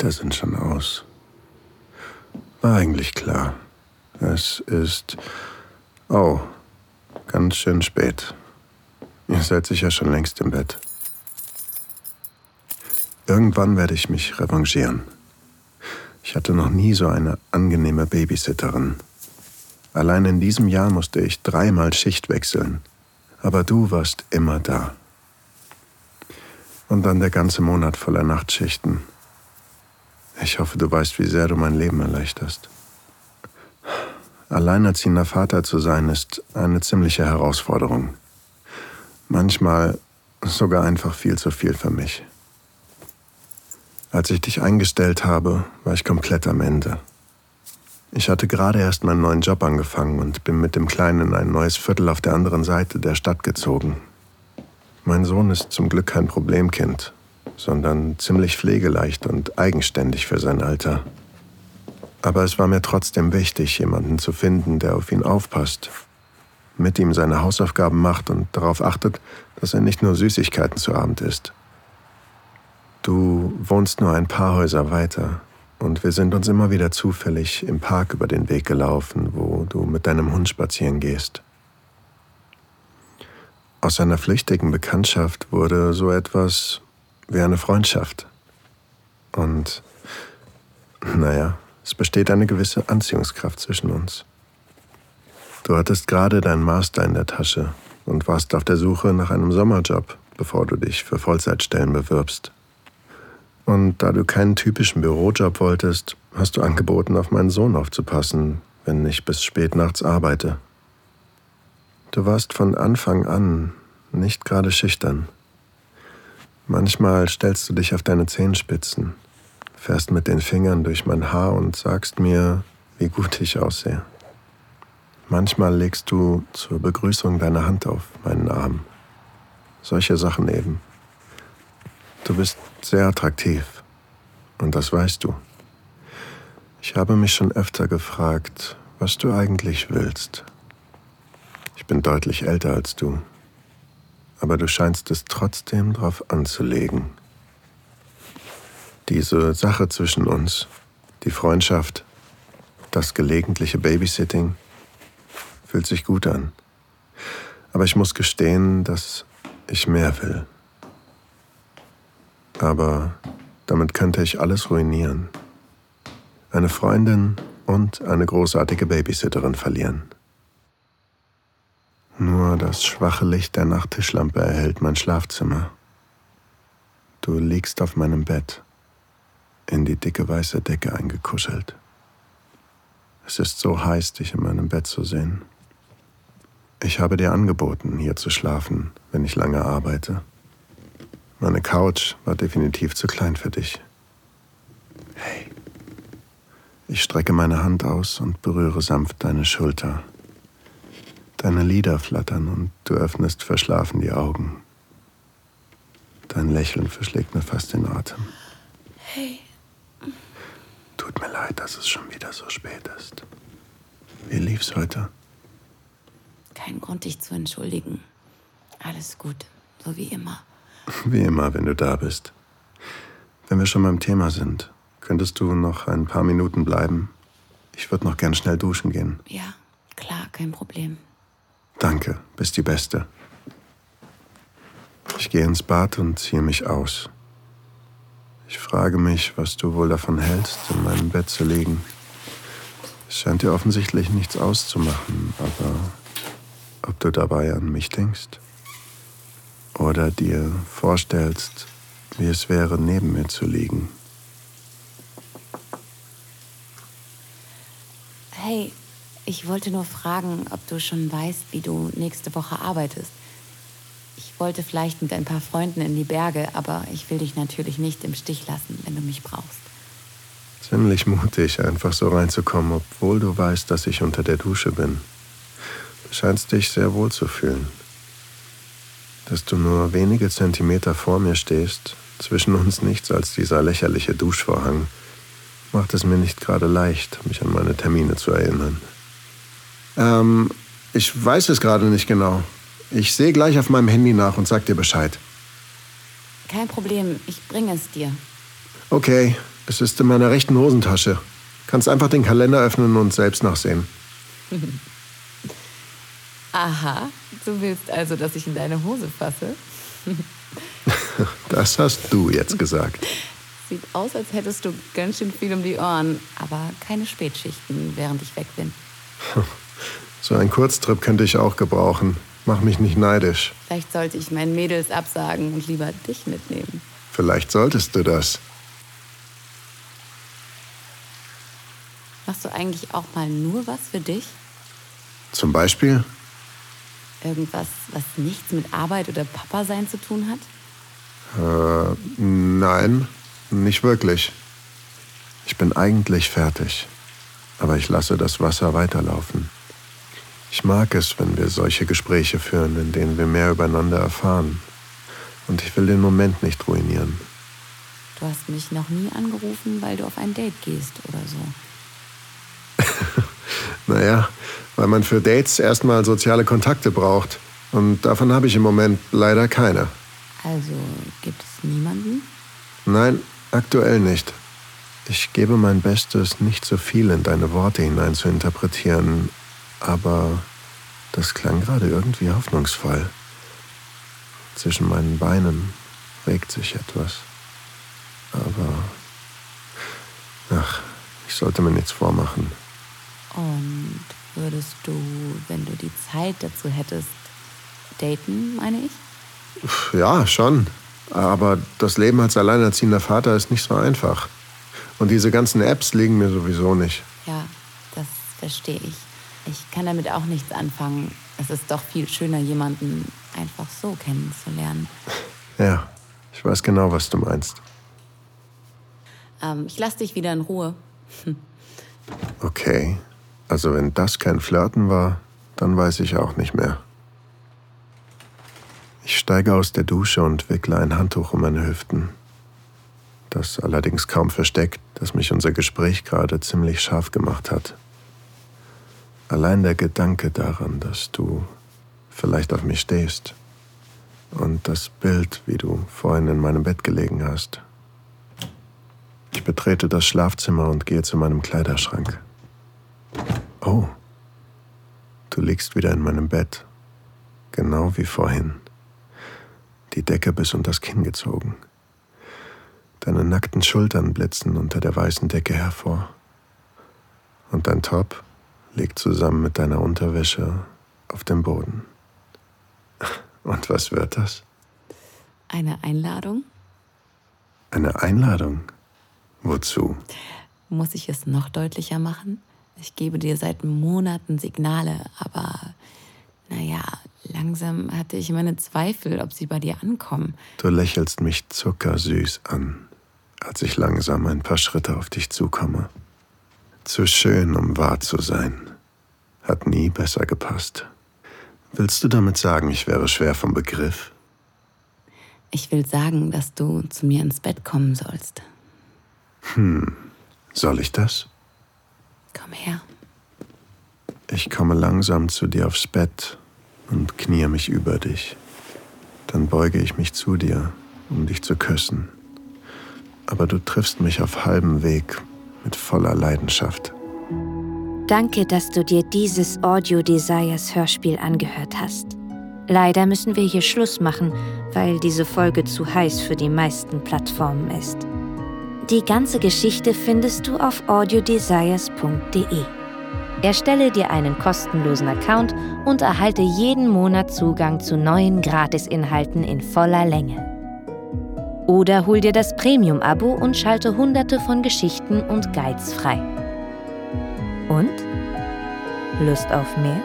Lichter sind schon aus. War eigentlich klar. Es ist. Oh, ganz schön spät. Ihr seid sicher schon längst im Bett. Irgendwann werde ich mich revanchieren. Ich hatte noch nie so eine angenehme Babysitterin. Allein in diesem Jahr musste ich dreimal Schicht wechseln. Aber du warst immer da. Und dann der ganze Monat voller Nachtschichten. Ich hoffe, du weißt, wie sehr du mein Leben erleichterst. Alleinerziehender Vater zu sein, ist eine ziemliche Herausforderung. Manchmal sogar einfach viel zu viel für mich. Als ich dich eingestellt habe, war ich komplett am Ende. Ich hatte gerade erst meinen neuen Job angefangen und bin mit dem Kleinen in ein neues Viertel auf der anderen Seite der Stadt gezogen. Mein Sohn ist zum Glück kein Problemkind, sondern ziemlich pflegeleicht und eigenständig für sein Alter. Aber es war mir trotzdem wichtig, jemanden zu finden, der auf ihn aufpasst, mit ihm seine Hausaufgaben macht und darauf achtet, dass er nicht nur Süßigkeiten zu Abend isst. Du wohnst nur ein paar Häuser weiter und wir sind uns immer wieder zufällig im Park über den Weg gelaufen, wo du mit deinem Hund spazieren gehst. Aus einer flüchtigen Bekanntschaft wurde so etwas wie eine Freundschaft. Und naja, es besteht eine gewisse Anziehungskraft zwischen uns. Du hattest gerade deinen Master in der Tasche und warst auf der Suche nach einem Sommerjob, bevor du dich für Vollzeitstellen bewirbst. Und da du keinen typischen Bürojob wolltest, hast du angeboten, auf meinen Sohn aufzupassen, wenn ich bis spät nachts arbeite. Du warst von Anfang an nicht gerade schüchtern. Manchmal stellst du dich auf deine Zehenspitzen, fährst mit den Fingern durch mein Haar und sagst mir, wie gut ich aussehe. Manchmal legst du zur Begrüßung deine Hand auf meinen Arm. Solche Sachen eben. Du bist sehr attraktiv. Und das weißt du. Ich habe mich schon öfter gefragt, was du eigentlich willst. Ich bin deutlich älter als du. Aber du scheinst es trotzdem drauf anzulegen. Diese Sache zwischen uns, die Freundschaft, das gelegentliche Babysitting, fühlt sich gut an. Aber ich muss gestehen, dass ich mehr will. Aber damit könnte ich alles ruinieren. Eine Freundin und eine großartige Babysitterin verlieren. Nur das schwache Licht der Nachttischlampe erhellt mein Schlafzimmer. Du liegst auf meinem Bett, in die dicke weiße Decke eingekuschelt. Es ist so heiß, dich in meinem Bett zu sehen. Ich habe dir angeboten, hier zu schlafen, wenn ich lange arbeite. Meine Couch war definitiv zu klein für dich. Hey. Ich strecke meine Hand aus und berühre sanft deine Schulter. Deine Lider flattern und du öffnest verschlafen die Augen. Dein Lächeln verschlägt mir fast den Atem. Hey. Tut mir leid, dass es schon wieder so spät ist. Wie lief's heute? Kein Grund, dich zu entschuldigen. Alles gut, so wie immer. Wie immer, wenn du da bist. Wenn wir schon beim Thema sind, könntest du noch ein paar Minuten bleiben? Ich würde noch gern schnell duschen gehen. Ja, klar, kein Problem. Danke, bist die Beste. Ich gehe ins Bad und ziehe mich aus. Ich frage mich, was du wohl davon hältst, in meinem Bett zu liegen. Es scheint dir offensichtlich nichts auszumachen, aber ob du dabei an mich denkst? oder dir vorstellst, wie es wäre, neben mir zu liegen. Hey, ich wollte nur fragen, ob du schon weißt, wie du nächste Woche arbeitest. Ich wollte vielleicht mit ein paar Freunden in die Berge, aber ich will dich natürlich nicht im Stich lassen, wenn du mich brauchst. Ziemlich mutig, einfach so reinzukommen, obwohl du weißt, dass ich unter der Dusche bin. Du scheinst dich sehr wohl zu fühlen dass du nur wenige Zentimeter vor mir stehst, zwischen uns nichts als dieser lächerliche Duschvorhang, macht es mir nicht gerade leicht, mich an meine Termine zu erinnern. Ähm, ich weiß es gerade nicht genau. Ich sehe gleich auf meinem Handy nach und sag dir Bescheid. Kein Problem, ich bringe es dir. Okay, Es ist in meiner rechten Hosentasche. Kannst einfach den Kalender öffnen und selbst nachsehen. Aha, du willst also, dass ich in deine Hose fasse? das hast du jetzt gesagt. Sieht aus, als hättest du ganz schön viel um die Ohren, aber keine Spätschichten, während ich weg bin. So ein Kurztrip könnte ich auch gebrauchen. Mach mich nicht neidisch. Vielleicht sollte ich meinen Mädels absagen und lieber dich mitnehmen. Vielleicht solltest du das. Machst du eigentlich auch mal nur was für dich? Zum Beispiel? Irgendwas, was nichts mit Arbeit oder Papa sein zu tun hat? Äh, nein, nicht wirklich. Ich bin eigentlich fertig, aber ich lasse das Wasser weiterlaufen. Ich mag es, wenn wir solche Gespräche führen, in denen wir mehr übereinander erfahren. Und ich will den Moment nicht ruinieren. Du hast mich noch nie angerufen, weil du auf ein Date gehst oder so. naja, weil man für Dates erstmal soziale Kontakte braucht. Und davon habe ich im Moment leider keine. Also gibt es niemanden? Nein, aktuell nicht. Ich gebe mein Bestes, nicht so viel in deine Worte hinein zu interpretieren, aber das klang gerade irgendwie hoffnungsvoll. Zwischen meinen Beinen regt sich etwas. Aber, ach, ich sollte mir nichts vormachen. Und würdest du, wenn du die Zeit dazu hättest, daten, meine ich? Ja, schon. Aber das Leben als alleinerziehender Vater ist nicht so einfach. Und diese ganzen Apps liegen mir sowieso nicht. Ja, das verstehe ich. Ich kann damit auch nichts anfangen. Es ist doch viel schöner, jemanden einfach so kennenzulernen. Ja, ich weiß genau, was du meinst. Ähm, ich lass dich wieder in Ruhe. okay. Also wenn das kein Flirten war, dann weiß ich auch nicht mehr. Ich steige aus der Dusche und wickle ein Handtuch um meine Hüften. Das allerdings kaum versteckt, dass mich unser Gespräch gerade ziemlich scharf gemacht hat. Allein der Gedanke daran, dass du vielleicht auf mich stehst und das Bild, wie du vorhin in meinem Bett gelegen hast. Ich betrete das Schlafzimmer und gehe zu meinem Kleiderschrank. Oh, du liegst wieder in meinem Bett, genau wie vorhin. Die Decke bis unter das Kinn gezogen. Deine nackten Schultern blitzen unter der weißen Decke hervor. Und dein Top liegt zusammen mit deiner Unterwäsche auf dem Boden. Und was wird das? Eine Einladung? Eine Einladung? Wozu? Muss ich es noch deutlicher machen? Ich gebe dir seit Monaten Signale, aber naja, langsam hatte ich meine Zweifel, ob sie bei dir ankommen. Du lächelst mich zuckersüß an, als ich langsam ein paar Schritte auf dich zukomme. Zu schön, um wahr zu sein. Hat nie besser gepasst. Willst du damit sagen, ich wäre schwer vom Begriff? Ich will sagen, dass du zu mir ins Bett kommen sollst. Hm, soll ich das? Komm her. Ich komme langsam zu dir aufs Bett und kniee mich über dich. Dann beuge ich mich zu dir, um dich zu küssen. Aber du triffst mich auf halbem Weg mit voller Leidenschaft. Danke, dass du dir dieses Audio Desires Hörspiel angehört hast. Leider müssen wir hier Schluss machen, weil diese Folge zu heiß für die meisten Plattformen ist. Die ganze Geschichte findest du auf audiodesires.de. Erstelle dir einen kostenlosen Account und erhalte jeden Monat Zugang zu neuen Gratisinhalten in voller Länge. Oder hol dir das Premium-Abo und schalte hunderte von Geschichten und Guides frei. Und? Lust auf mehr?